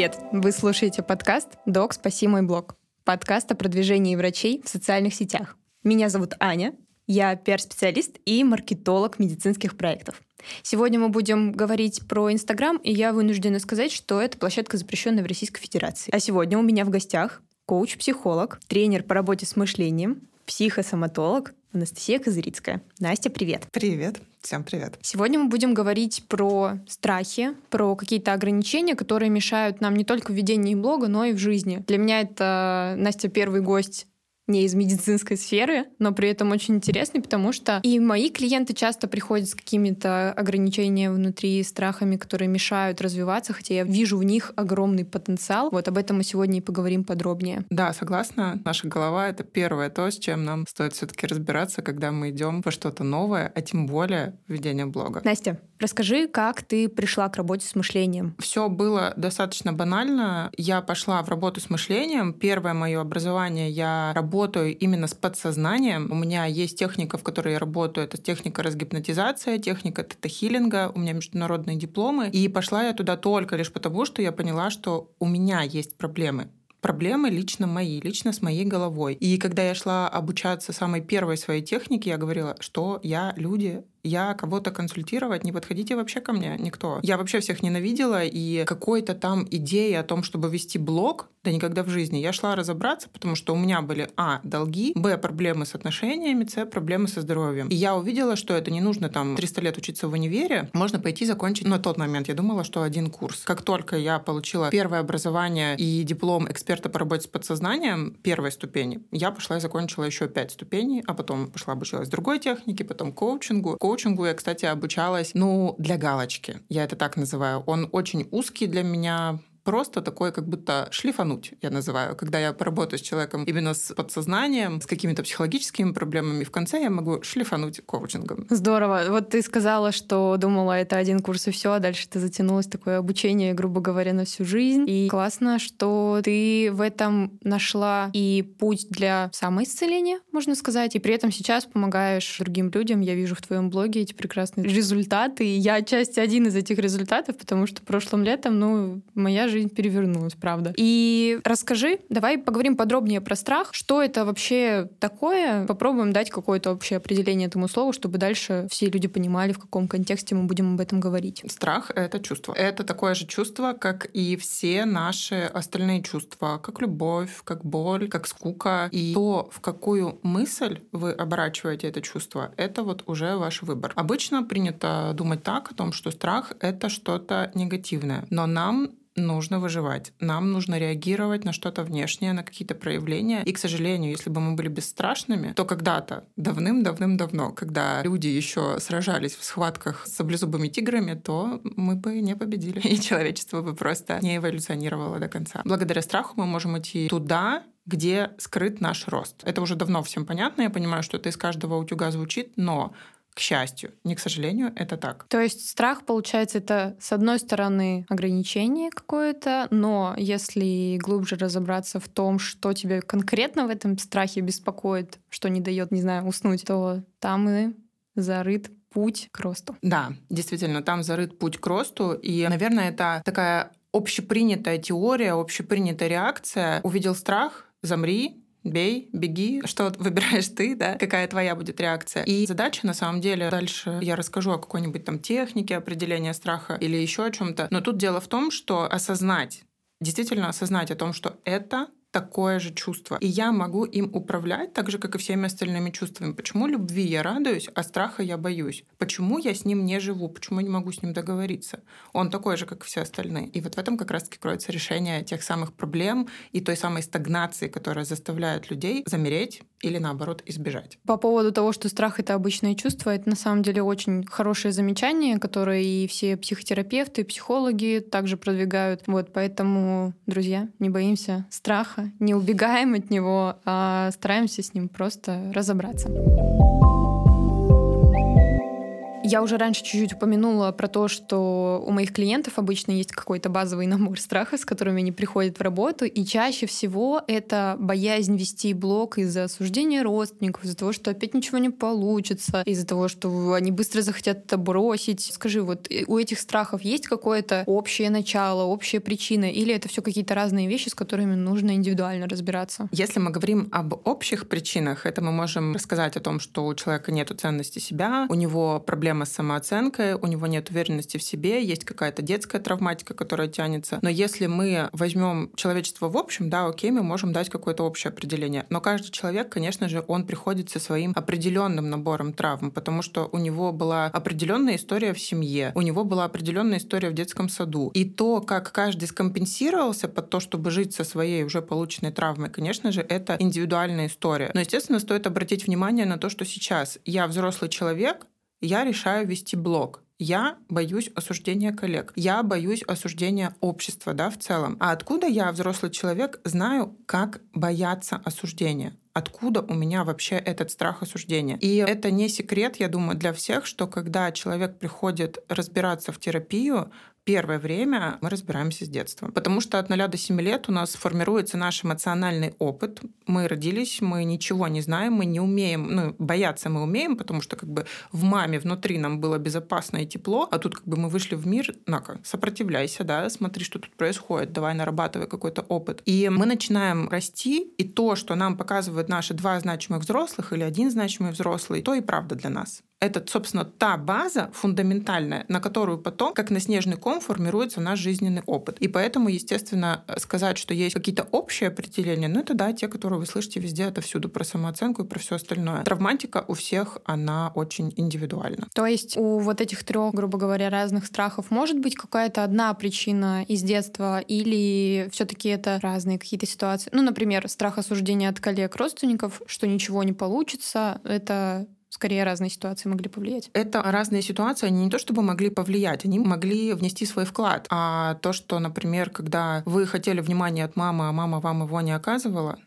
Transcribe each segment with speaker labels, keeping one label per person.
Speaker 1: Привет! Вы слушаете подкаст «Док, спаси мой блог». Подкаст о продвижении врачей в социальных сетях. Меня зовут Аня, я пиар-специалист и маркетолог медицинских проектов. Сегодня мы будем говорить про Инстаграм, и я вынуждена сказать, что это площадка, запрещенная в Российской Федерации. А сегодня у меня в гостях коуч-психолог, тренер по работе с мышлением, психосоматолог Анастасия Козырицкая. Настя, привет.
Speaker 2: Привет. Всем привет.
Speaker 1: Сегодня мы будем говорить про страхи, про какие-то ограничения, которые мешают нам не только в ведении блога, но и в жизни. Для меня это, Настя, первый гость не из медицинской сферы, но при этом очень интересный, потому что и мои клиенты часто приходят с какими-то ограничениями внутри, страхами, которые мешают развиваться, хотя я вижу в них огромный потенциал. Вот об этом мы сегодня и поговорим подробнее.
Speaker 2: Да, согласна. Наша голова — это первое то, с чем нам стоит все таки разбираться, когда мы идем во что-то новое, а тем более ведение блога.
Speaker 1: Настя, расскажи, как ты пришла к работе с мышлением?
Speaker 2: Все было достаточно банально. Я пошла в работу с мышлением. Первое мое образование я работаю именно с подсознанием. У меня есть техника, в которой я работаю. Это техника разгипнотизация, техника тета-хиллинга. У меня международные дипломы. И пошла я туда только лишь потому, что я поняла, что у меня есть проблемы проблемы лично мои, лично с моей головой. И когда я шла обучаться самой первой своей технике, я говорила, что я люди я кого-то консультировать, не подходите вообще ко мне никто. Я вообще всех ненавидела, и какой-то там идеи о том, чтобы вести блог, да никогда в жизни. Я шла разобраться, потому что у меня были, а, долги, б, проблемы с отношениями, с, проблемы со здоровьем. И я увидела, что это не нужно там 300 лет учиться в универе, можно пойти закончить на тот момент. Я думала, что один курс. Как только я получила первое образование и диплом эксперта по работе с подсознанием первой ступени, я пошла и закончила еще пять ступеней, а потом пошла обучилась другой технике, потом коучингу коучингу я, кстати, обучалась, ну, для галочки. Я это так называю. Он очень узкий для меня, просто такое, как будто шлифануть, я называю. Когда я поработаю с человеком именно с подсознанием, с какими-то психологическими проблемами, в конце я могу шлифануть коучингом.
Speaker 1: Здорово. Вот ты сказала, что думала, это один курс и все, а дальше ты затянулось такое обучение, грубо говоря, на всю жизнь. И классно, что ты в этом нашла и путь для самоисцеления, можно сказать, и при этом сейчас помогаешь другим людям. Я вижу в твоем блоге эти прекрасные результаты, и я отчасти один из этих результатов, потому что прошлым летом, ну, моя жизнь перевернулась, правда. И расскажи, давай поговорим подробнее про страх. Что это вообще такое? Попробуем дать какое-то общее определение этому слову, чтобы дальше все люди понимали, в каком контексте мы будем об этом говорить.
Speaker 2: Страх — это чувство. Это такое же чувство, как и все наши остальные чувства, как любовь, как боль, как скука. И то, в какую мысль вы оборачиваете это чувство, это вот уже ваш выбор. Обычно принято думать так о том, что страх — это что-то негативное. Но нам нужно выживать. Нам нужно реагировать на что-то внешнее, на какие-то проявления. И, к сожалению, если бы мы были бесстрашными, то когда-то, давным-давным-давно, когда люди еще сражались в схватках с саблезубыми тиграми, то мы бы не победили. И человечество бы просто не эволюционировало до конца. Благодаря страху мы можем идти туда, где скрыт наш рост. Это уже давно всем понятно. Я понимаю, что это из каждого утюга звучит, но к счастью. Не к сожалению, это так.
Speaker 1: То есть страх, получается, это с одной стороны ограничение какое-то, но если глубже разобраться в том, что тебе конкретно в этом страхе беспокоит, что не дает, не знаю, уснуть, то там и зарыт путь к росту.
Speaker 2: Да, действительно, там зарыт путь к росту. И, наверное, это такая общепринятая теория, общепринятая реакция. Увидел страх, замри, бей, беги, что выбираешь ты, да, какая твоя будет реакция. И задача, на самом деле, дальше я расскажу о какой-нибудь там технике определения страха или еще о чем-то. Но тут дело в том, что осознать, действительно осознать о том, что это такое же чувство. И я могу им управлять так же, как и всеми остальными чувствами. Почему любви я радуюсь, а страха я боюсь? Почему я с ним не живу? Почему я не могу с ним договориться? Он такой же, как и все остальные. И вот в этом как раз-таки кроется решение тех самых проблем и той самой стагнации, которая заставляет людей замереть или, наоборот, избежать.
Speaker 1: По поводу того, что страх — это обычное чувство, это на самом деле очень хорошее замечание, которое и все психотерапевты, психологи также продвигают. Вот поэтому, друзья, не боимся страха, не убегаем от него, а стараемся с ним просто разобраться. Я уже раньше чуть-чуть упомянула про то, что у моих клиентов обычно есть какой-то базовый набор страхов, с которыми они приходят в работу, и чаще всего это боязнь вести блог из-за осуждения родственников, из-за того, что опять ничего не получится, из-за того, что они быстро захотят это бросить. Скажи, вот э, у этих страхов есть какое-то общее начало, общая причина, или это все какие-то разные вещи, с которыми нужно индивидуально разбираться?
Speaker 2: Если мы говорим об общих причинах, это мы можем рассказать о том, что у человека нет ценности себя, у него проблема с самооценкой, у него нет уверенности в себе, есть какая-то детская травматика, которая тянется. Но если мы возьмем человечество в общем, да, окей, мы можем дать какое-то общее определение. Но каждый человек, конечно же, он приходит со своим определенным набором травм, потому что у него была определенная история в семье, у него была определенная история в детском саду. И то, как каждый скомпенсировался под то, чтобы жить со своей уже полученной травмой, конечно же, это индивидуальная история. Но, естественно, стоит обратить внимание на то, что сейчас я взрослый человек, я решаю вести блог. Я боюсь осуждения коллег. Я боюсь осуждения общества, да, в целом. А откуда я, взрослый человек, знаю, как бояться осуждения? откуда у меня вообще этот страх осуждения. И это не секрет, я думаю, для всех, что когда человек приходит разбираться в терапию, первое время мы разбираемся с детства. Потому что от 0 до 7 лет у нас формируется наш эмоциональный опыт. Мы родились, мы ничего не знаем, мы не умеем, ну, бояться мы умеем, потому что как бы в маме внутри нам было безопасно и тепло, а тут как бы мы вышли в мир, на-ка, сопротивляйся, да, смотри, что тут происходит, давай нарабатывай какой-то опыт. И мы начинаем расти, и то, что нам показывают наши два значимых взрослых или один значимый взрослый, то и правда для нас это, собственно, та база фундаментальная, на которую потом, как на снежный ком, формируется наш жизненный опыт. И поэтому, естественно, сказать, что есть какие-то общие определения, ну это да, те, которые вы слышите везде, это всюду про самооценку и про все остальное. Травматика у всех, она очень индивидуальна.
Speaker 1: То есть у вот этих трех, грубо говоря, разных страхов может быть какая-то одна причина из детства или все-таки это разные какие-то ситуации? Ну, например, страх осуждения от коллег, родственников, что ничего не получится, это скорее разные ситуации могли повлиять?
Speaker 2: Это разные ситуации, они не то чтобы могли повлиять, они могли внести свой вклад. А то, что, например, когда вы хотели внимания от мамы, а мама вам его не оказывала,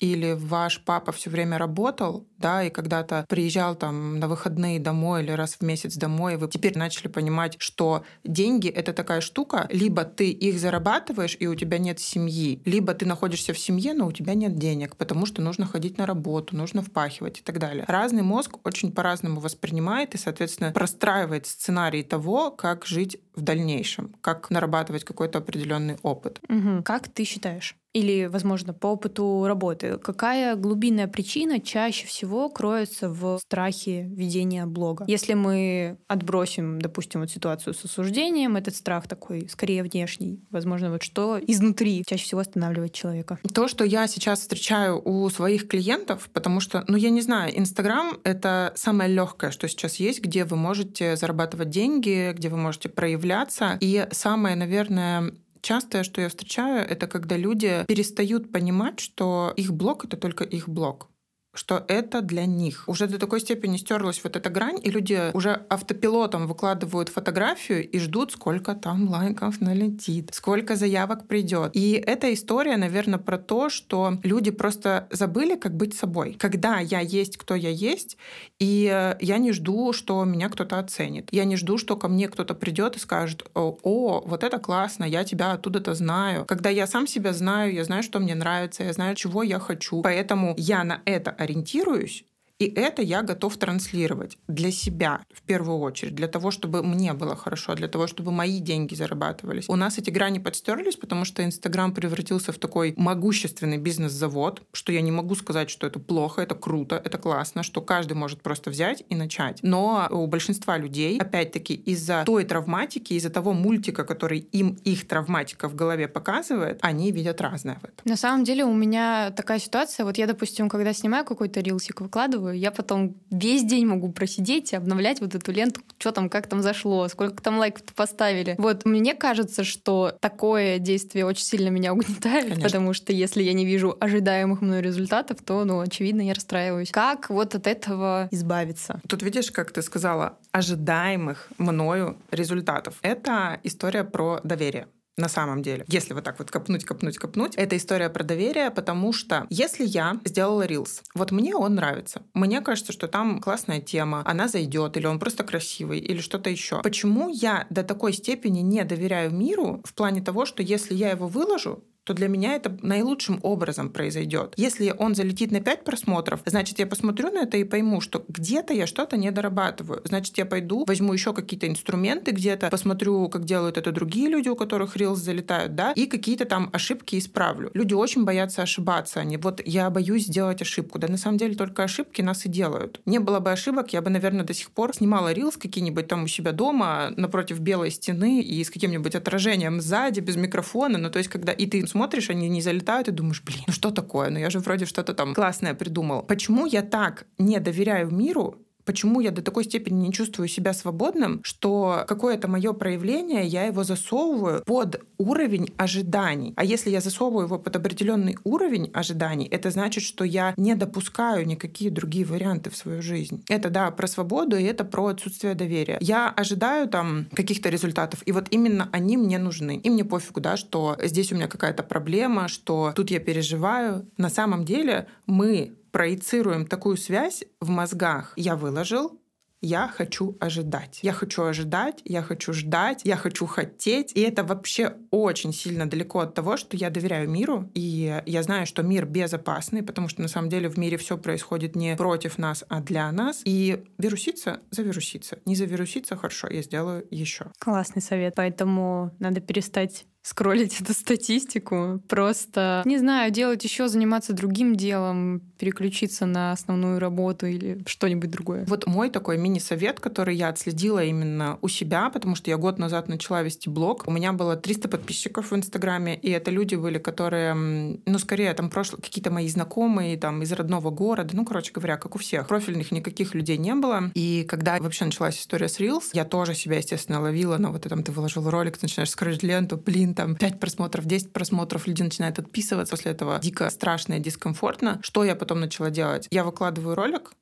Speaker 2: или ваш папа все время работал, да, и когда-то приезжал там на выходные домой или раз в месяц домой, и вы теперь начали понимать, что деньги — это такая штука, либо ты их зарабатываешь, и у тебя нет семьи, либо ты находишься в семье, но у тебя нет денег, потому что нужно ходить на работу, нужно впахивать и так далее. Разный мозг очень по-разному воспринимает и, соответственно, простраивает сценарий того, как жить в дальнейшем, как нарабатывать какой-то определенный опыт.
Speaker 1: Угу. Как ты считаешь? Или, возможно, по опыту работы, какая глубинная причина чаще всего кроется в страхе ведения блога? Если мы отбросим, допустим, вот ситуацию с осуждением, этот страх такой скорее внешний, возможно, вот что изнутри чаще всего останавливает человека?
Speaker 2: То, что я сейчас встречаю у своих клиентов, потому что, ну, я не знаю, Инстаграм — это самое легкое, что сейчас есть, где вы можете зарабатывать деньги, где вы можете проявляться. И самое, наверное, Частое, что я встречаю, это когда люди перестают понимать, что их блог это только их блог что это для них. Уже до такой степени стерлась вот эта грань, и люди уже автопилотом выкладывают фотографию и ждут, сколько там лайков налетит, сколько заявок придет. И эта история, наверное, про то, что люди просто забыли, как быть собой. Когда я есть, кто я есть, и я не жду, что меня кто-то оценит. Я не жду, что ко мне кто-то придет и скажет, о, вот это классно, я тебя оттуда-то знаю. Когда я сам себя знаю, я знаю, что мне нравится, я знаю, чего я хочу. Поэтому я на это ориентируюсь, и это я готов транслировать для себя в первую очередь, для того, чтобы мне было хорошо, для того, чтобы мои деньги зарабатывались. У нас эти грани подстерлись, потому что Инстаграм превратился в такой могущественный бизнес-завод, что я не могу сказать, что это плохо, это круто, это классно, что каждый может просто взять и начать. Но у большинства людей, опять-таки, из-за той травматики, из-за того мультика, который им их травматика в голове показывает, они видят разное в этом.
Speaker 1: На самом деле у меня такая ситуация, вот я, допустим, когда снимаю какой-то рилсик, выкладываю, выкладываю, я потом весь день могу просидеть и обновлять вот эту ленту, что там, как там зашло, сколько там лайков поставили. Вот мне кажется, что такое действие очень сильно меня угнетает, Конечно. потому что если я не вижу ожидаемых мной результатов, то, ну, очевидно, я расстраиваюсь. Как вот от этого избавиться?
Speaker 2: Тут видишь, как ты сказала, ожидаемых мною результатов. Это история про доверие. На самом деле. Если вот так вот копнуть, копнуть, копнуть, это история про доверие, потому что если я сделала рилс, вот мне он нравится, мне кажется, что там классная тема, она зайдет, или он просто красивый, или что-то еще. Почему я до такой степени не доверяю миру в плане того, что если я его выложу, то для меня это наилучшим образом произойдет. Если он залетит на 5 просмотров, значит, я посмотрю на это и пойму, что где-то я что-то не дорабатываю. Значит, я пойду, возьму еще какие-то инструменты где-то, посмотрю, как делают это другие люди, у которых рилс залетают, да, и какие-то там ошибки исправлю. Люди очень боятся ошибаться. Они вот я боюсь сделать ошибку. Да на самом деле только ошибки нас и делают. Не было бы ошибок, я бы, наверное, до сих пор снимала рилс какие-нибудь там у себя дома напротив белой стены и с каким-нибудь отражением сзади, без микрофона. Ну, то есть, когда и ты смотришь, они не залетают, и думаешь, блин, ну что такое? Ну я же вроде что-то там классное придумал. Почему я так не доверяю миру, почему я до такой степени не чувствую себя свободным, что какое-то мое проявление, я его засовываю под уровень ожиданий. А если я засовываю его под определенный уровень ожиданий, это значит, что я не допускаю никакие другие варианты в свою жизнь. Это, да, про свободу, и это про отсутствие доверия. Я ожидаю там каких-то результатов, и вот именно они мне нужны. И мне пофигу, да, что здесь у меня какая-то проблема, что тут я переживаю. На самом деле мы проецируем такую связь в мозгах. Я выложил, я хочу ожидать. Я хочу ожидать, я хочу ждать, я хочу хотеть. И это вообще очень сильно далеко от того, что я доверяю миру. И я знаю, что мир безопасный, потому что на самом деле в мире все происходит не против нас, а для нас. И вируситься, завируситься. Не завируситься, хорошо, я сделаю еще.
Speaker 1: Классный совет. Поэтому надо перестать скроллить эту статистику. Просто, не знаю, делать еще, заниматься другим делом, переключиться на основную работу или что-нибудь другое.
Speaker 2: Вот мой такой мини-совет, который я отследила именно у себя, потому что я год назад начала вести блог. У меня было 300 подписчиков в Инстаграме, и это люди были, которые, ну, скорее, там, прошлые какие-то мои знакомые, там, из родного города, ну, короче говоря, как у всех. Профильных никаких людей не было. И когда вообще началась история с Reels, я тоже себя, естественно, ловила на вот этом, ты выложил ролик, ты начинаешь скрыть ленту, блин, там 5 просмотров, 10 просмотров, люди начинают отписываться. После этого дико страшно и дискомфортно. Что я потом начала делать? Я выкладываю ролик,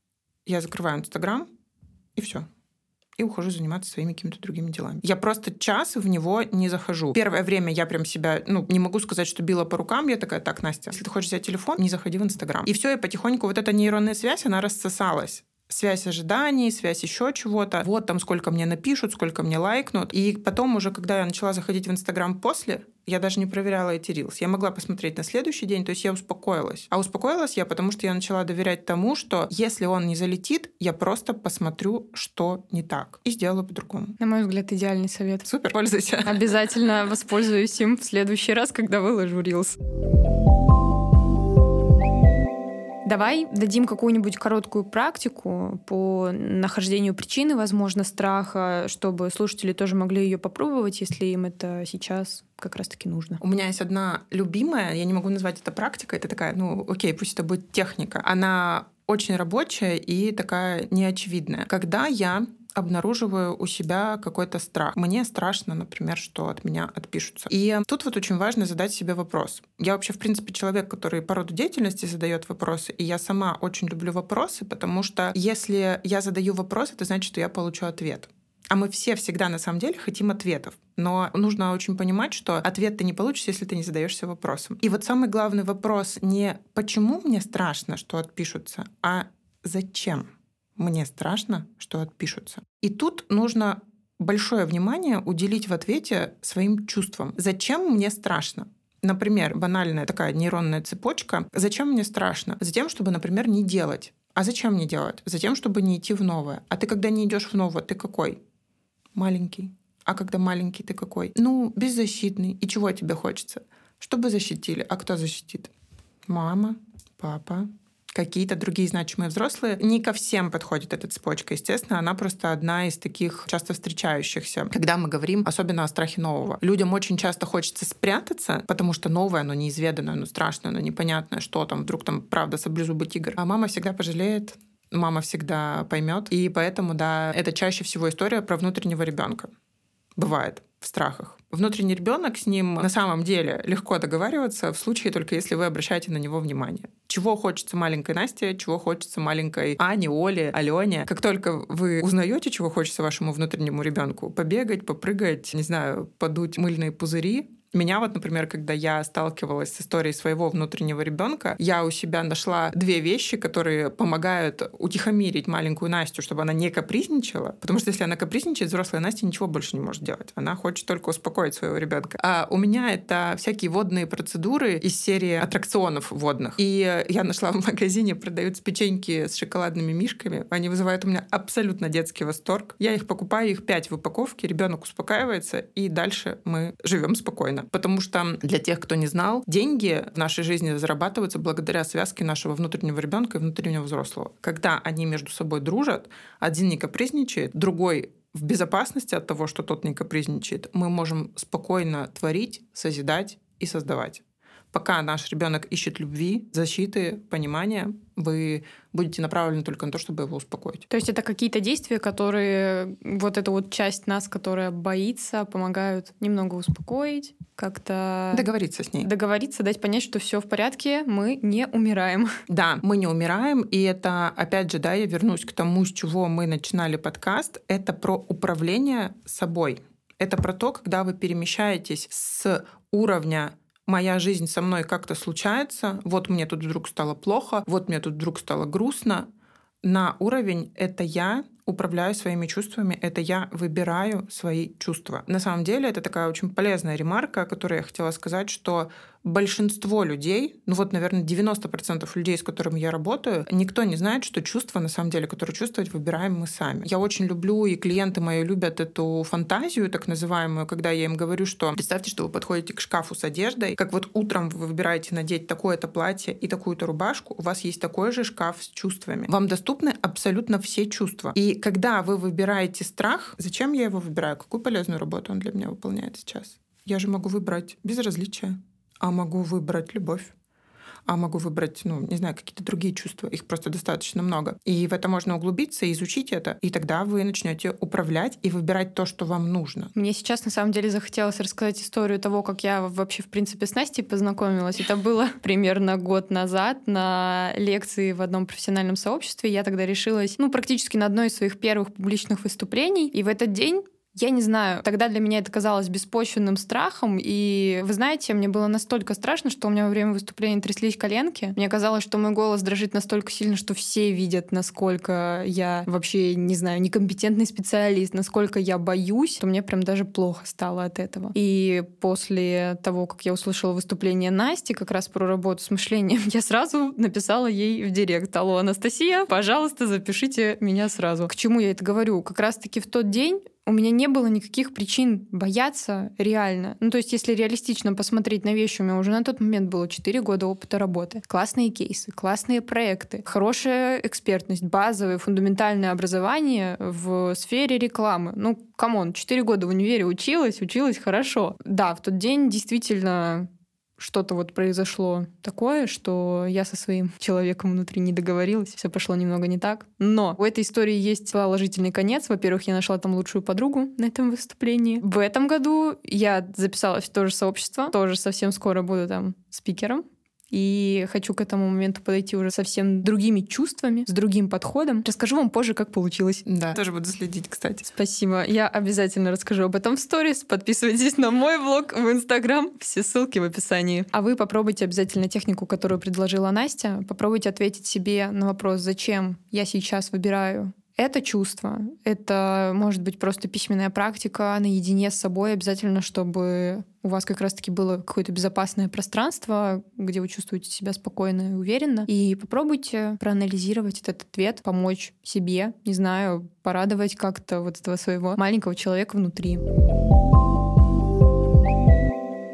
Speaker 2: я закрываю Инстаграм, и все и ухожу заниматься своими какими-то другими делами. Я просто час в него не захожу. Первое время я прям себя, ну, не могу сказать, что била по рукам. Я такая, так, Настя, если ты хочешь взять телефон, не заходи в Инстаграм. И все, и потихоньку вот эта нейронная связь, она рассосалась связь ожиданий, связь еще чего-то. Вот там сколько мне напишут, сколько мне лайкнут. И потом уже, когда я начала заходить в Инстаграм после, я даже не проверяла эти рилс. Я могла посмотреть на следующий день, то есть я успокоилась. А успокоилась я, потому что я начала доверять тому, что если он не залетит, я просто посмотрю, что не так. И сделаю по-другому.
Speaker 1: На мой взгляд, идеальный совет.
Speaker 2: Супер, пользуйся.
Speaker 1: Обязательно воспользуюсь им в следующий раз, когда выложу рилс. Давай дадим какую-нибудь короткую практику по нахождению причины, возможно, страха, чтобы слушатели тоже могли ее попробовать, если им это сейчас как раз-таки нужно.
Speaker 2: У меня есть одна любимая, я не могу назвать это практикой, это такая, ну, окей, пусть это будет техника. Она очень рабочая и такая неочевидная. Когда я обнаруживаю у себя какой-то страх. Мне страшно, например, что от меня отпишутся. И тут вот очень важно задать себе вопрос. Я вообще, в принципе, человек, который по роду деятельности задает вопросы, и я сама очень люблю вопросы, потому что если я задаю вопрос, это значит, что я получу ответ. А мы все всегда на самом деле хотим ответов. Но нужно очень понимать, что ответ ты не получишь, если ты не задаешься вопросом. И вот самый главный вопрос не почему мне страшно, что отпишутся, а зачем? Мне страшно, что отпишутся. И тут нужно большое внимание уделить в ответе своим чувствам. Зачем мне страшно? Например, банальная такая нейронная цепочка. Зачем мне страшно? Затем, чтобы, например, не делать. А зачем мне делать? Затем, чтобы не идти в новое. А ты, когда не идешь в новое, ты какой? Маленький. А когда маленький, ты какой? Ну, беззащитный. И чего тебе хочется? Чтобы защитили. А кто защитит? Мама, папа, какие-то другие значимые взрослые. Не ко всем подходит эта цепочка, естественно, она просто одна из таких часто встречающихся. Когда мы говорим особенно о страхе нового. Людям очень часто хочется спрятаться, потому что новое, оно неизведанное, оно страшное, оно непонятное, что там, вдруг там правда саблезубый тигр. А мама всегда пожалеет, мама всегда поймет. И поэтому, да, это чаще всего история про внутреннего ребенка. Бывает в страхах. Внутренний ребенок с ним на самом деле легко договариваться в случае только если вы обращаете на него внимание. Чего хочется маленькой Насте, чего хочется маленькой Ане, Оле, Алене. Как только вы узнаете, чего хочется вашему внутреннему ребенку, побегать, попрыгать, не знаю, подуть мыльные пузыри, Меня вот, например, когда я сталкивалась с историей своего внутреннего ребенка, я у себя нашла две вещи, которые помогают утихомирить маленькую Настю, чтобы она не капризничала. Потому что если она капризничает, взрослая Настя ничего больше не может делать. Она хочет только успокоить своего ребенка. А у меня это всякие водные процедуры из серии аттракционов водных. И я нашла в магазине, продаются печеньки с шоколадными мишками. Они вызывают у меня абсолютно детский восторг. Я их покупаю, их пять в упаковке, ребенок успокаивается, и дальше мы живем спокойно. Потому что для тех, кто не знал, деньги в нашей жизни зарабатываются благодаря связке нашего внутреннего ребенка и внутреннего взрослого. Когда они между собой дружат, один не капризничает, другой в безопасности от того, что тот не капризничает, мы можем спокойно творить, созидать и создавать. Пока наш ребенок ищет любви, защиты, понимания, вы будете направлены только на то, чтобы его успокоить.
Speaker 1: То есть это какие-то действия, которые вот эта вот часть нас, которая боится, помогают немного успокоить, как-то...
Speaker 2: Договориться с ней.
Speaker 1: Договориться, дать понять, что все в порядке, мы не умираем.
Speaker 2: Да, мы не умираем, и это, опять же, да, я вернусь к тому, с чего мы начинали подкаст, это про управление собой. Это про то, когда вы перемещаетесь с уровня моя жизнь со мной как-то случается, вот мне тут вдруг стало плохо, вот мне тут вдруг стало грустно, на уровень это я управляю своими чувствами, это я выбираю свои чувства. На самом деле это такая очень полезная ремарка, о которой я хотела сказать, что большинство людей, ну вот, наверное, 90% людей, с которыми я работаю, никто не знает, что чувства, на самом деле, которые чувствовать, выбираем мы сами. Я очень люблю, и клиенты мои любят эту фантазию, так называемую, когда я им говорю, что представьте, что вы подходите к шкафу с одеждой, как вот утром вы выбираете надеть такое-то платье и такую-то рубашку, у вас есть такой же шкаф с чувствами. Вам доступны абсолютно все чувства. И когда вы выбираете страх, зачем я его выбираю? Какую полезную работу он для меня выполняет сейчас? Я же могу выбрать безразличие, а могу выбрать любовь а могу выбрать, ну, не знаю, какие-то другие чувства. Их просто достаточно много. И в это можно углубиться, изучить это, и тогда вы начнете управлять и выбирать то, что вам нужно.
Speaker 1: Мне сейчас, на самом деле, захотелось рассказать историю того, как я вообще, в принципе, с Настей познакомилась. Это было примерно год назад на лекции в одном профессиональном сообществе. Я тогда решилась, ну, практически на одной из своих первых публичных выступлений. И в этот день я не знаю, тогда для меня это казалось беспочвенным страхом, и вы знаете, мне было настолько страшно, что у меня во время выступления тряслись коленки. Мне казалось, что мой голос дрожит настолько сильно, что все видят, насколько я вообще, не знаю, некомпетентный специалист, насколько я боюсь, то мне прям даже плохо стало от этого. И после того, как я услышала выступление Насти как раз про работу с мышлением, я сразу написала ей в директ, алло, Анастасия, пожалуйста, запишите меня сразу. К чему я это говорю? Как раз-таки в тот день у меня не было никаких причин бояться реально. Ну, то есть, если реалистично посмотреть на вещи, у меня уже на тот момент было 4 года опыта работы. Классные кейсы, классные проекты, хорошая экспертность, базовое, фундаментальное образование в сфере рекламы. Ну, come on, 4 года в универе училась, училась хорошо. Да, в тот день действительно что-то вот произошло такое, что я со своим человеком внутри не договорилась, все пошло немного не так. Но у этой истории есть положительный конец. Во-первых, я нашла там лучшую подругу на этом выступлении. В этом году я записалась в то же сообщество, тоже совсем скоро буду там спикером и хочу к этому моменту подойти уже совсем другими чувствами, с другим подходом. Расскажу вам позже, как получилось.
Speaker 2: Да, тоже буду следить, кстати.
Speaker 1: Спасибо. Я обязательно расскажу об этом в сторис. Подписывайтесь на мой блог в Инстаграм. Все ссылки в описании. А вы попробуйте обязательно технику, которую предложила Настя. Попробуйте ответить себе на вопрос, зачем я сейчас выбираю это чувство. Это может быть просто письменная практика наедине с собой, обязательно, чтобы у вас как раз-таки было какое-то безопасное пространство, где вы чувствуете себя спокойно и уверенно. И попробуйте проанализировать этот ответ, помочь себе, не знаю, порадовать как-то вот этого своего маленького человека внутри.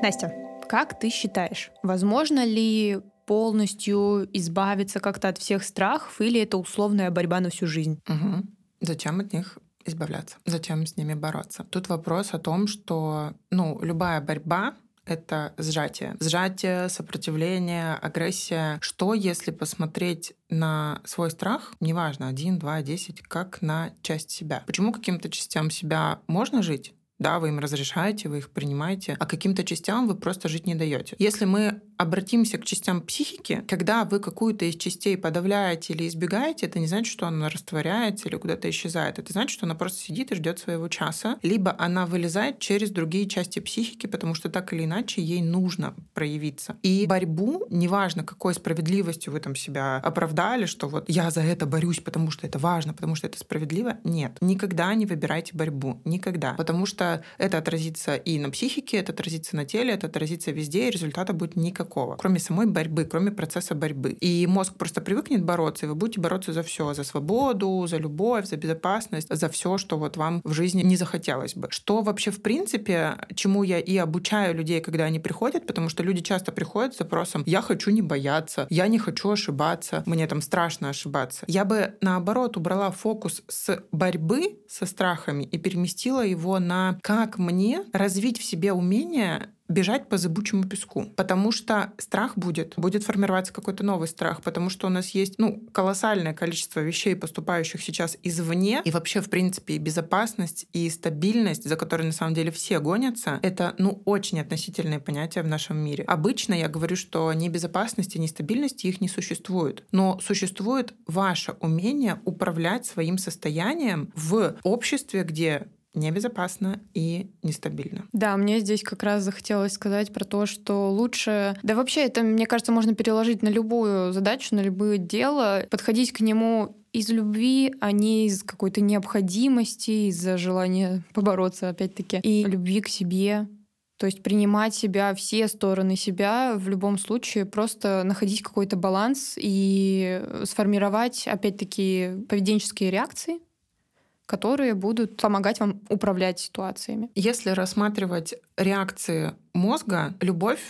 Speaker 1: Настя, как ты считаешь, возможно ли полностью избавиться как-то от всех страхов, или это условная борьба на всю жизнь?
Speaker 2: Угу. Зачем от них избавляться? Зачем с ними бороться? Тут вопрос о том, что ну, любая борьба это сжатие. Сжатие, сопротивление, агрессия. Что, если посмотреть на свой страх, неважно, один, два, десять, как на часть себя? Почему каким-то частям себя можно жить, да, вы им разрешаете, вы их принимаете, а каким-то частям вы просто жить не даете. Если мы обратимся к частям психики. Когда вы какую-то из частей подавляете или избегаете, это не значит, что она растворяется или куда-то исчезает. Это значит, что она просто сидит и ждет своего часа. Либо она вылезает через другие части психики, потому что так или иначе ей нужно проявиться. И борьбу, неважно, какой справедливостью вы там себя оправдали, что вот я за это борюсь, потому что это важно, потому что это справедливо. Нет. Никогда не выбирайте борьбу. Никогда. Потому что это отразится и на психике, это отразится на теле, это отразится везде, и результата будет никакого. Кроме самой борьбы, кроме процесса борьбы. И мозг просто привыкнет бороться, и вы будете бороться за все, за свободу, за любовь, за безопасность, за все, что вот вам в жизни не захотелось бы. Что вообще в принципе, чему я и обучаю людей, когда они приходят, потому что люди часто приходят с запросом «я хочу не бояться», «я не хочу ошибаться», «мне там страшно ошибаться». Я бы наоборот убрала фокус с борьбы со страхами и переместила его на как мне развить в себе умение бежать по зыбучему песку, потому что страх будет, будет формироваться какой-то новый страх, потому что у нас есть ну, колоссальное количество вещей, поступающих сейчас извне, и вообще, в принципе, и безопасность, и стабильность, за которой на самом деле все гонятся, это ну, очень относительные понятия в нашем мире. Обычно я говорю, что ни безопасности, ни стабильности их не существует, но существует ваше умение управлять своим состоянием в обществе, где небезопасно и нестабильно.
Speaker 1: Да, мне здесь как раз захотелось сказать про то, что лучше... Да вообще это, мне кажется, можно переложить на любую задачу, на любое дело, подходить к нему из любви, а не из какой-то необходимости, из-за желания побороться, опять-таки, и любви к себе. То есть принимать себя, все стороны себя в любом случае, просто находить какой-то баланс и сформировать, опять-таки, поведенческие реакции, которые будут помогать вам управлять ситуациями.
Speaker 2: Если рассматривать реакции мозга, любовь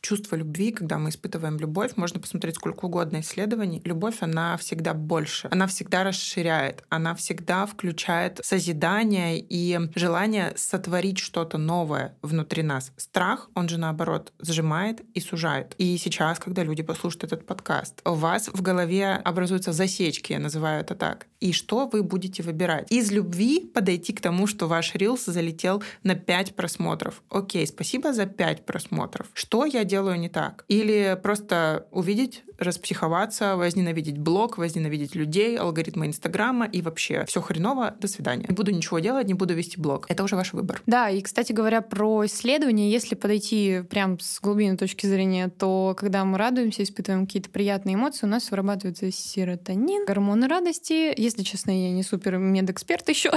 Speaker 2: чувство любви, когда мы испытываем любовь, можно посмотреть сколько угодно исследований. Любовь, она всегда больше, она всегда расширяет, она всегда включает созидание и желание сотворить что-то новое внутри нас. Страх, он же наоборот, сжимает и сужает. И сейчас, когда люди послушают этот подкаст, у вас в голове образуются засечки, я называю это так. И что вы будете выбирать? Из любви подойти к тому, что ваш рилс залетел на 5 просмотров. Окей, спасибо за 5 просмотров. Что я делаю не так. Или просто увидеть распсиховаться, возненавидеть блог, возненавидеть людей, алгоритмы Инстаграма и вообще все хреново, до свидания. Не буду ничего делать, не буду вести блог. Это уже ваш выбор.
Speaker 1: Да, и, кстати говоря, про исследования, если подойти прям с глубины точки зрения, то когда мы радуемся, испытываем какие-то приятные эмоции, у нас вырабатывается серотонин, гормоны радости. Если честно, я не супер медэксперт еще,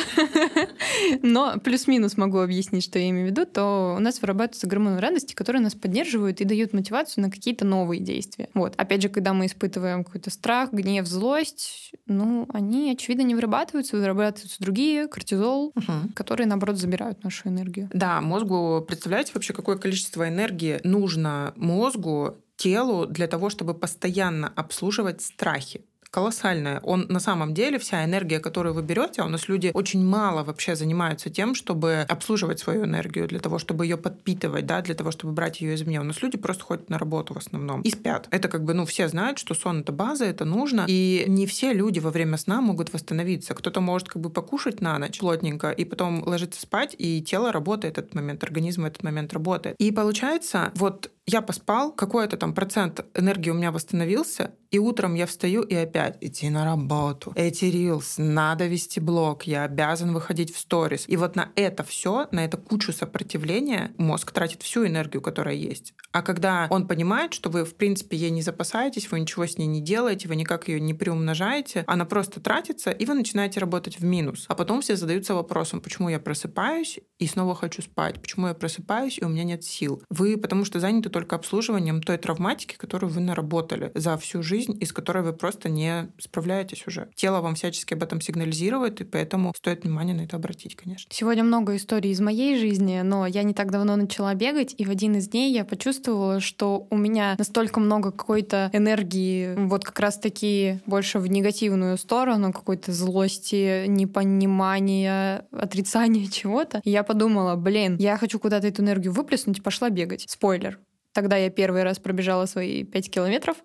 Speaker 1: но плюс-минус могу объяснить, что я имею в виду, то у нас вырабатываются гормоны радости, которые нас поддерживают и дают мотивацию на какие-то новые действия. Вот. Опять же, когда мы испытываем какой-то страх, гнев, злость, ну, они, очевидно, не вырабатываются, вырабатываются другие, кортизол, угу. которые, наоборот, забирают нашу энергию.
Speaker 2: Да, мозгу, представляете вообще, какое количество энергии нужно мозгу телу для того, чтобы постоянно обслуживать страхи колоссальная. Он на самом деле, вся энергия, которую вы берете, у нас люди очень мало вообще занимаются тем, чтобы обслуживать свою энергию, для того, чтобы ее подпитывать, да, для того, чтобы брать ее извне. У нас люди просто ходят на работу в основном и спят. Это как бы, ну, все знают, что сон это база, это нужно. И не все люди во время сна могут восстановиться. Кто-то может как бы покушать на ночь плотненько и потом ложиться спать, и тело работает этот момент, организм в этот момент работает. И получается, вот я поспал, какой-то там процент энергии у меня восстановился, и утром я встаю и опять идти на работу. Эти рилс, надо вести блог, я обязан выходить в сторис. И вот на это все, на эту кучу сопротивления мозг тратит всю энергию, которая есть. А когда он понимает, что вы, в принципе, ей не запасаетесь, вы ничего с ней не делаете, вы никак ее не приумножаете, она просто тратится, и вы начинаете работать в минус. А потом все задаются вопросом, почему я просыпаюсь и снова хочу спать, почему я просыпаюсь и у меня нет сил. Вы потому что заняты только обслуживанием той травматики, которую вы наработали за всю жизнь, и с которой вы просто не справляетесь уже. Тело вам всячески об этом сигнализирует, и поэтому стоит внимание на это обратить, конечно.
Speaker 1: Сегодня много историй из моей жизни, но я не так давно начала бегать, и в один из дней я почувствовала, что у меня настолько много какой-то энергии, вот как раз-таки больше в негативную сторону, какой-то злости, непонимания, отрицания чего-то. Я подумала, блин, я хочу куда-то эту энергию выплеснуть и пошла бегать. Спойлер. Тогда я первый раз пробежала свои 5 километров.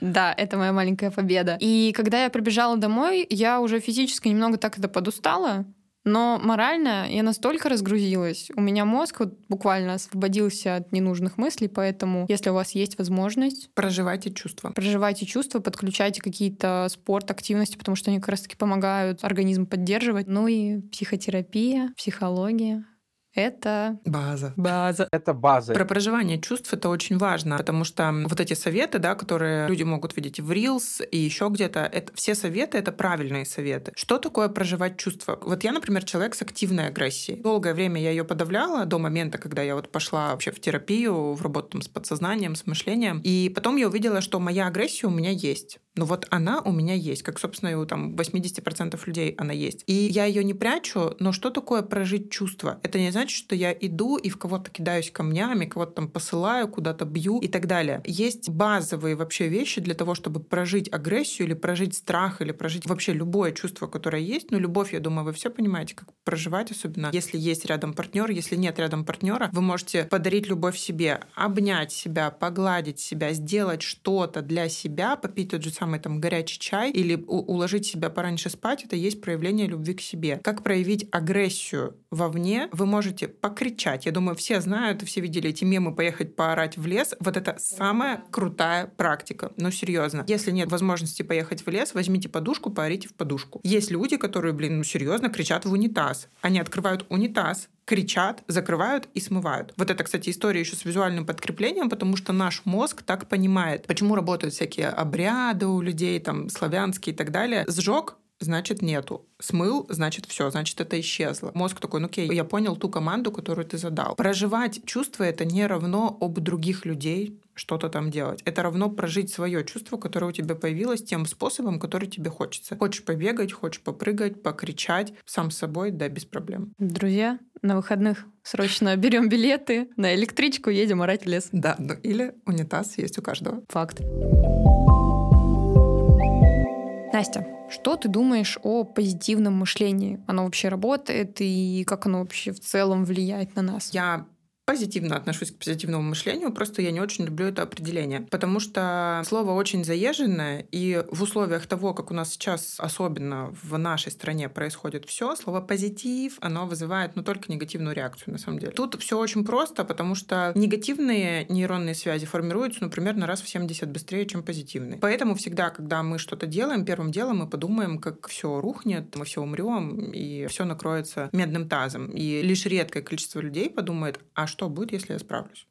Speaker 1: Да, это моя маленькая победа. И когда я пробежала домой, я уже физически немного так это подустала. Но морально я настолько разгрузилась, у меня мозг вот буквально освободился от ненужных мыслей, поэтому если у вас есть возможность...
Speaker 2: Проживайте чувства.
Speaker 1: Проживайте чувства, подключайте какие-то спорт, активности, потому что они как раз-таки помогают организм поддерживать. Ну и психотерапия, психология, это
Speaker 2: база.
Speaker 1: База.
Speaker 3: Это база.
Speaker 2: Про проживание чувств это очень важно, потому что вот эти советы, да, которые люди могут видеть в Reels и еще где-то, это все советы это правильные советы. Что такое проживать чувства? Вот я, например, человек с активной агрессией. Долгое время я ее подавляла до момента, когда я вот пошла вообще в терапию, в работу там, с подсознанием, с мышлением. И потом я увидела, что моя агрессия у меня есть. Ну вот она у меня есть, как, собственно, и у там 80% людей она есть. И я ее не прячу, но что такое прожить чувство? Это не значит, что я иду и в кого-то кидаюсь камнями, кого-то там посылаю, куда-то бью и так далее. Есть базовые вообще вещи для того, чтобы прожить агрессию или прожить страх, или прожить вообще любое чувство, которое есть. Ну, любовь, я думаю, вы все понимаете, как проживать, особенно если есть рядом партнер, если нет рядом партнера, вы можете подарить любовь себе, обнять себя, погладить себя, сделать что-то для себя, попить тот же самый там горячий чай или уложить себя пораньше спать, это есть проявление любви к себе. Как проявить агрессию вовне? Вы можете покричать. Я думаю, все знают, все видели эти мемы «поехать поорать в лес». Вот это самая крутая практика. Ну, серьезно. Если нет возможности поехать в лес, возьмите подушку, поорите в подушку. Есть люди, которые, блин, ну, серьезно кричат в унитаз. Они открывают унитаз, кричат, закрывают и смывают. Вот это, кстати, история еще с визуальным подкреплением, потому что наш мозг так понимает, почему работают всякие обряды у людей, там, славянские и так далее. Сжег, значит нету. Смыл, значит все, значит это исчезло. Мозг такой, ну окей, я понял ту команду, которую ты задал. Проживать чувства это не равно об других людей что-то там делать. Это равно прожить свое чувство, которое у тебя появилось тем способом, который тебе хочется. Хочешь побегать, хочешь попрыгать, покричать, сам с собой, да, без проблем.
Speaker 1: Друзья, на выходных срочно берем билеты на электричку, едем орать в лес.
Speaker 2: Да, ну или унитаз есть у каждого.
Speaker 1: Факт. Настя, что ты думаешь о позитивном мышлении? Оно вообще работает и как оно вообще в целом влияет на нас?
Speaker 2: Я позитивно отношусь к позитивному мышлению, просто я не очень люблю это определение, потому что слово очень заезженное, и в условиях того, как у нас сейчас, особенно в нашей стране, происходит все, слово позитив, оно вызывает ну, только негативную реакцию, на самом деле. Тут все очень просто, потому что негативные нейронные связи формируются, ну, примерно раз в 70 быстрее, чем позитивные. Поэтому всегда, когда мы что-то делаем, первым делом мы подумаем, как все рухнет, мы все умрем, и все накроется медным тазом. И лишь редкое количество людей подумает, а что будет, если я справлюсь?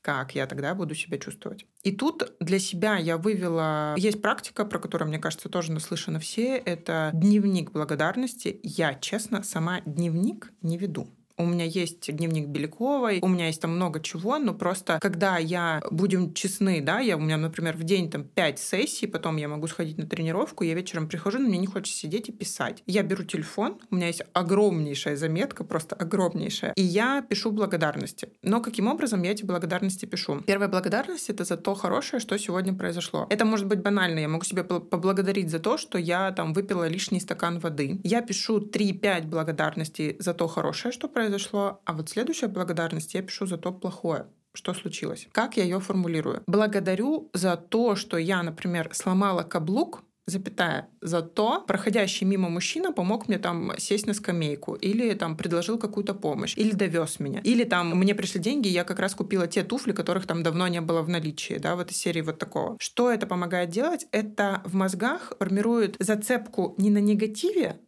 Speaker 2: Как я тогда буду себя чувствовать? И тут для себя я вывела... Есть практика, про которую, мне кажется, тоже наслышаны все. Это дневник благодарности. Я, честно, сама дневник не веду. У меня есть дневник Беляковой, у меня есть там много чего, но просто когда я, будем честны, да, я, у меня, например, в день там 5 сессий, потом я могу сходить на тренировку, я вечером прихожу, но мне не хочется сидеть и писать. Я беру телефон, у меня есть огромнейшая заметка, просто огромнейшая, и я пишу благодарности. Но каким образом я эти благодарности пишу? Первая благодарность — это за то хорошее, что сегодня произошло. Это может быть банально, я могу себе поблагодарить за то, что я там выпила лишний стакан воды. Я пишу 3-5 благодарностей за то хорошее, что произошло, произошло, а вот следующая благодарность я пишу за то плохое что случилось. Как я ее формулирую? Благодарю за то, что я, например, сломала каблук, запятая, зато проходящий мимо мужчина помог мне там сесть на скамейку, или там предложил какую-то помощь, или довез меня, или там мне пришли деньги, я как раз купила те туфли, которых там давно не было в наличии, да, в этой серии вот такого. Что это помогает делать? Это в мозгах формирует зацепку не на негативе,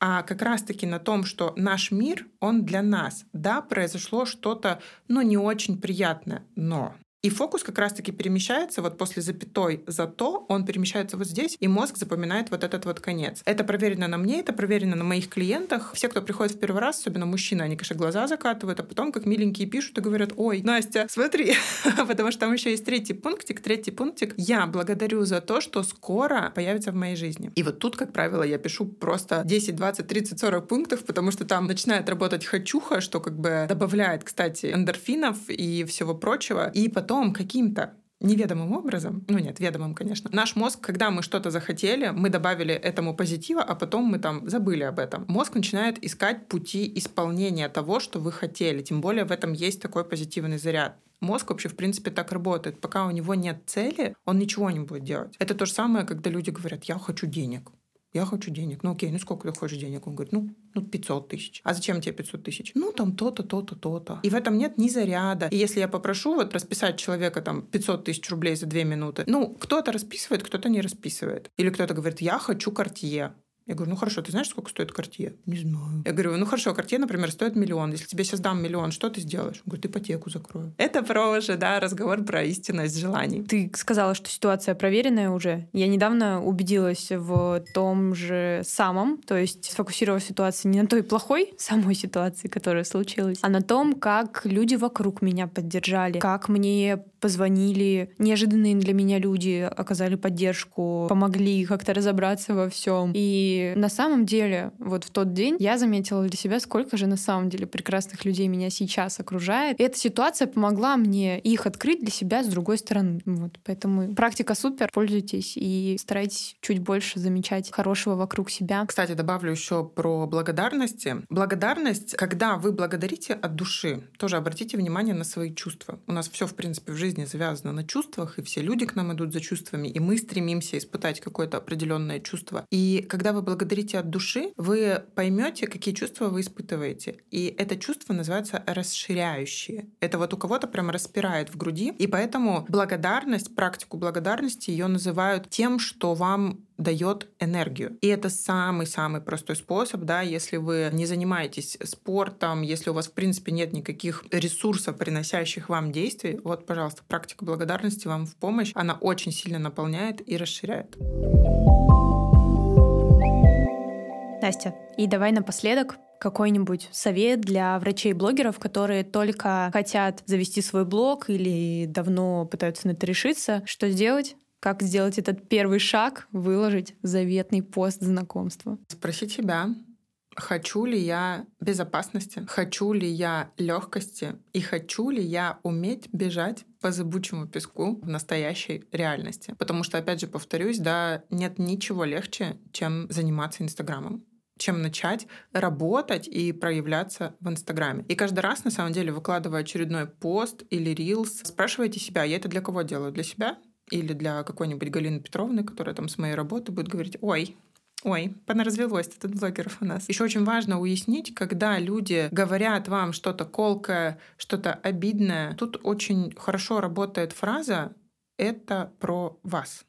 Speaker 2: а как раз-таки на том, что наш мир, он для нас. Да, произошло что-то, ну, не очень приятное, но и фокус как раз-таки перемещается вот после запятой «зато», он перемещается вот здесь, и мозг запоминает вот этот вот конец. Это проверено на мне, это проверено на моих клиентах. Все, кто приходит в первый раз, особенно мужчины, они, конечно, глаза закатывают, а потом как миленькие пишут и говорят, ой, Настя, смотри, потому что там еще есть третий пунктик, третий пунктик. Я благодарю за то, что скоро появится в моей жизни. И вот тут, как правило, я пишу просто 10, 20, 30, 40 пунктов, потому что там начинает работать хочуха, что как бы добавляет, кстати, эндорфинов и всего прочего. И потом потом каким-то неведомым образом, ну нет, ведомым, конечно, наш мозг, когда мы что-то захотели, мы добавили этому позитива, а потом мы там забыли об этом. Мозг начинает искать пути исполнения того, что вы хотели. Тем более в этом есть такой позитивный заряд. Мозг вообще, в принципе, так работает. Пока у него нет цели, он ничего не будет делать. Это то же самое, когда люди говорят, я хочу денег. Я хочу денег. Ну окей, ну сколько ты хочешь денег? Он говорит, ну, ну 500 тысяч. А зачем тебе 500 тысяч? Ну там то-то, то-то, то-то. И в этом нет ни заряда. И если я попрошу вот расписать человека там 500 тысяч рублей за две минуты, ну кто-то расписывает, кто-то не расписывает. Или кто-то говорит, я хочу картье. Я говорю, ну хорошо, ты знаешь, сколько стоит картье? Не знаю. Я говорю, ну хорошо, картье, например, стоит миллион. Если тебе сейчас дам миллион, что ты сделаешь? Он говорит, ипотеку закрою. Это про уже, да, разговор про истинность желаний.
Speaker 1: Ты сказала, что ситуация проверенная уже. Я недавно убедилась в том же самом, то есть сфокусировав ситуацию не на той плохой самой ситуации, которая случилась, а на том, как люди вокруг меня поддержали, как мне позвонили неожиданные для меня люди, оказали поддержку, помогли как-то разобраться во всем. И на самом деле, вот в тот день я заметила для себя, сколько же на самом деле прекрасных людей меня сейчас окружает. И эта ситуация помогла мне их открыть для себя с другой стороны. Вот. Поэтому практика супер, пользуйтесь и старайтесь чуть больше замечать хорошего вокруг себя.
Speaker 2: Кстати, добавлю еще про благодарности. Благодарность, когда вы благодарите от души, тоже обратите внимание на свои чувства. У нас все, в принципе, в жизни завязана на чувствах, и все люди к нам идут за чувствами, и мы стремимся испытать какое-то определенное чувство. И когда вы благодарите от души, вы поймете, какие чувства вы испытываете. И это чувство называется расширяющие. Это вот у кого-то прям распирает в груди. И поэтому благодарность, практику благодарности ее называют тем, что вам дает энергию. И это самый-самый простой способ, да, если вы не занимаетесь спортом, если у вас, в принципе, нет никаких ресурсов, приносящих вам действий, вот, пожалуйста, практика благодарности вам в помощь. Она очень сильно наполняет и расширяет.
Speaker 1: Настя, и давай напоследок какой-нибудь совет для врачей-блогеров, которые только хотят завести свой блог или давно пытаются на это решиться. Что сделать? Как сделать этот первый шаг, выложить заветный пост знакомства?
Speaker 2: Спросить себя, хочу ли я безопасности, хочу ли я легкости и хочу ли я уметь бежать по зыбучему песку в настоящей реальности. Потому что, опять же, повторюсь, да, нет ничего легче, чем заниматься Инстаграмом чем начать работать и проявляться в Инстаграме. И каждый раз, на самом деле, выкладывая очередной пост или рилс, спрашивайте себя, я это для кого делаю? Для себя или для какой-нибудь Галины Петровны, которая там с моей работы будет говорить, ой, Ой, понаразвелось тут блогеров у нас. Еще очень важно уяснить, когда люди говорят вам что-то колкое, что-то обидное. Тут очень хорошо работает фраза «это про вас»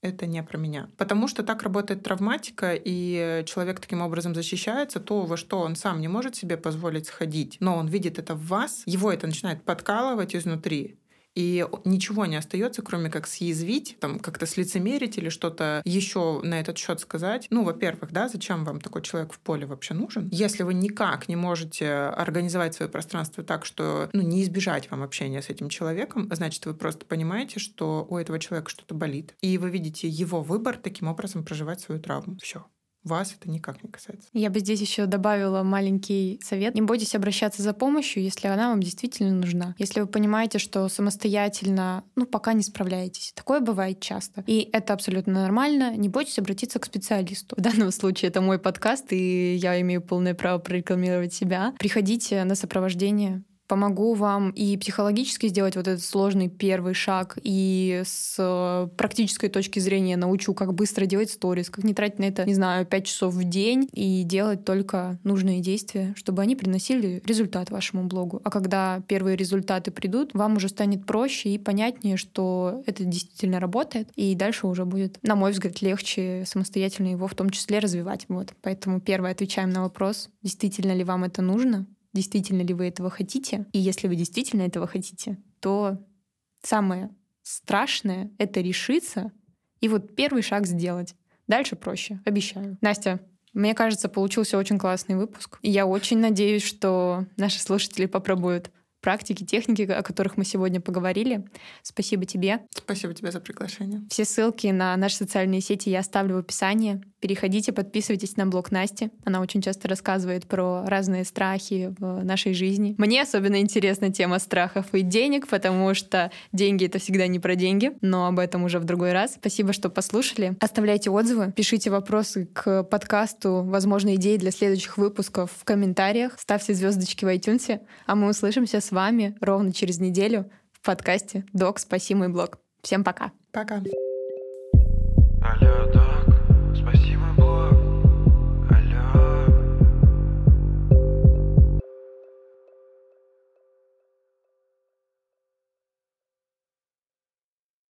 Speaker 2: это не про меня. Потому что так работает травматика, и человек таким образом защищается, то, во что он сам не может себе позволить сходить, но он видит это в вас, его это начинает подкалывать изнутри и ничего не остается, кроме как съязвить, там как-то слицемерить или что-то еще на этот счет сказать. Ну, во-первых, да, зачем вам такой человек в поле вообще нужен? Если вы никак не можете организовать свое пространство так, что ну, не избежать вам общения с этим человеком, значит, вы просто понимаете, что у этого человека что-то болит, и вы видите его выбор таким образом проживать свою травму. Все вас это никак не касается.
Speaker 1: Я бы здесь еще добавила маленький совет. Не бойтесь обращаться за помощью, если она вам действительно нужна. Если вы понимаете, что самостоятельно, ну, пока не справляетесь. Такое бывает часто. И это абсолютно нормально. Не бойтесь обратиться к специалисту. В данном случае это мой подкаст, и я имею полное право прорекламировать себя. Приходите на сопровождение помогу вам и психологически сделать вот этот сложный первый шаг, и с практической точки зрения научу, как быстро делать сторис, как не тратить на это, не знаю, 5 часов в день, и делать только нужные действия, чтобы они приносили результат вашему блогу. А когда первые результаты придут, вам уже станет проще и понятнее, что это действительно работает, и дальше уже будет, на мой взгляд, легче самостоятельно его в том числе развивать. Вот. Поэтому первое отвечаем на вопрос, действительно ли вам это нужно, действительно ли вы этого хотите. И если вы действительно этого хотите, то самое страшное — это решиться и вот первый шаг сделать. Дальше проще, обещаю. Настя, мне кажется, получился очень классный выпуск. И я очень надеюсь, что наши слушатели попробуют практики, техники, о которых мы сегодня поговорили. Спасибо тебе.
Speaker 2: Спасибо тебе за приглашение.
Speaker 1: Все ссылки на наши социальные сети я оставлю в описании. Переходите, подписывайтесь на блог Насти. Она очень часто рассказывает про разные страхи в нашей жизни. Мне особенно интересна тема страхов и денег, потому что деньги — это всегда не про деньги, но об этом уже в другой раз. Спасибо, что послушали. Оставляйте отзывы, пишите вопросы к подкасту, возможно, идеи для следующих выпусков в комментариях, ставьте звездочки в iTunes, а мы услышимся с вами ровно через неделю в подкасте «Док, спаси мой блог». Всем пока.
Speaker 2: Пока.
Speaker 3: Алло, да.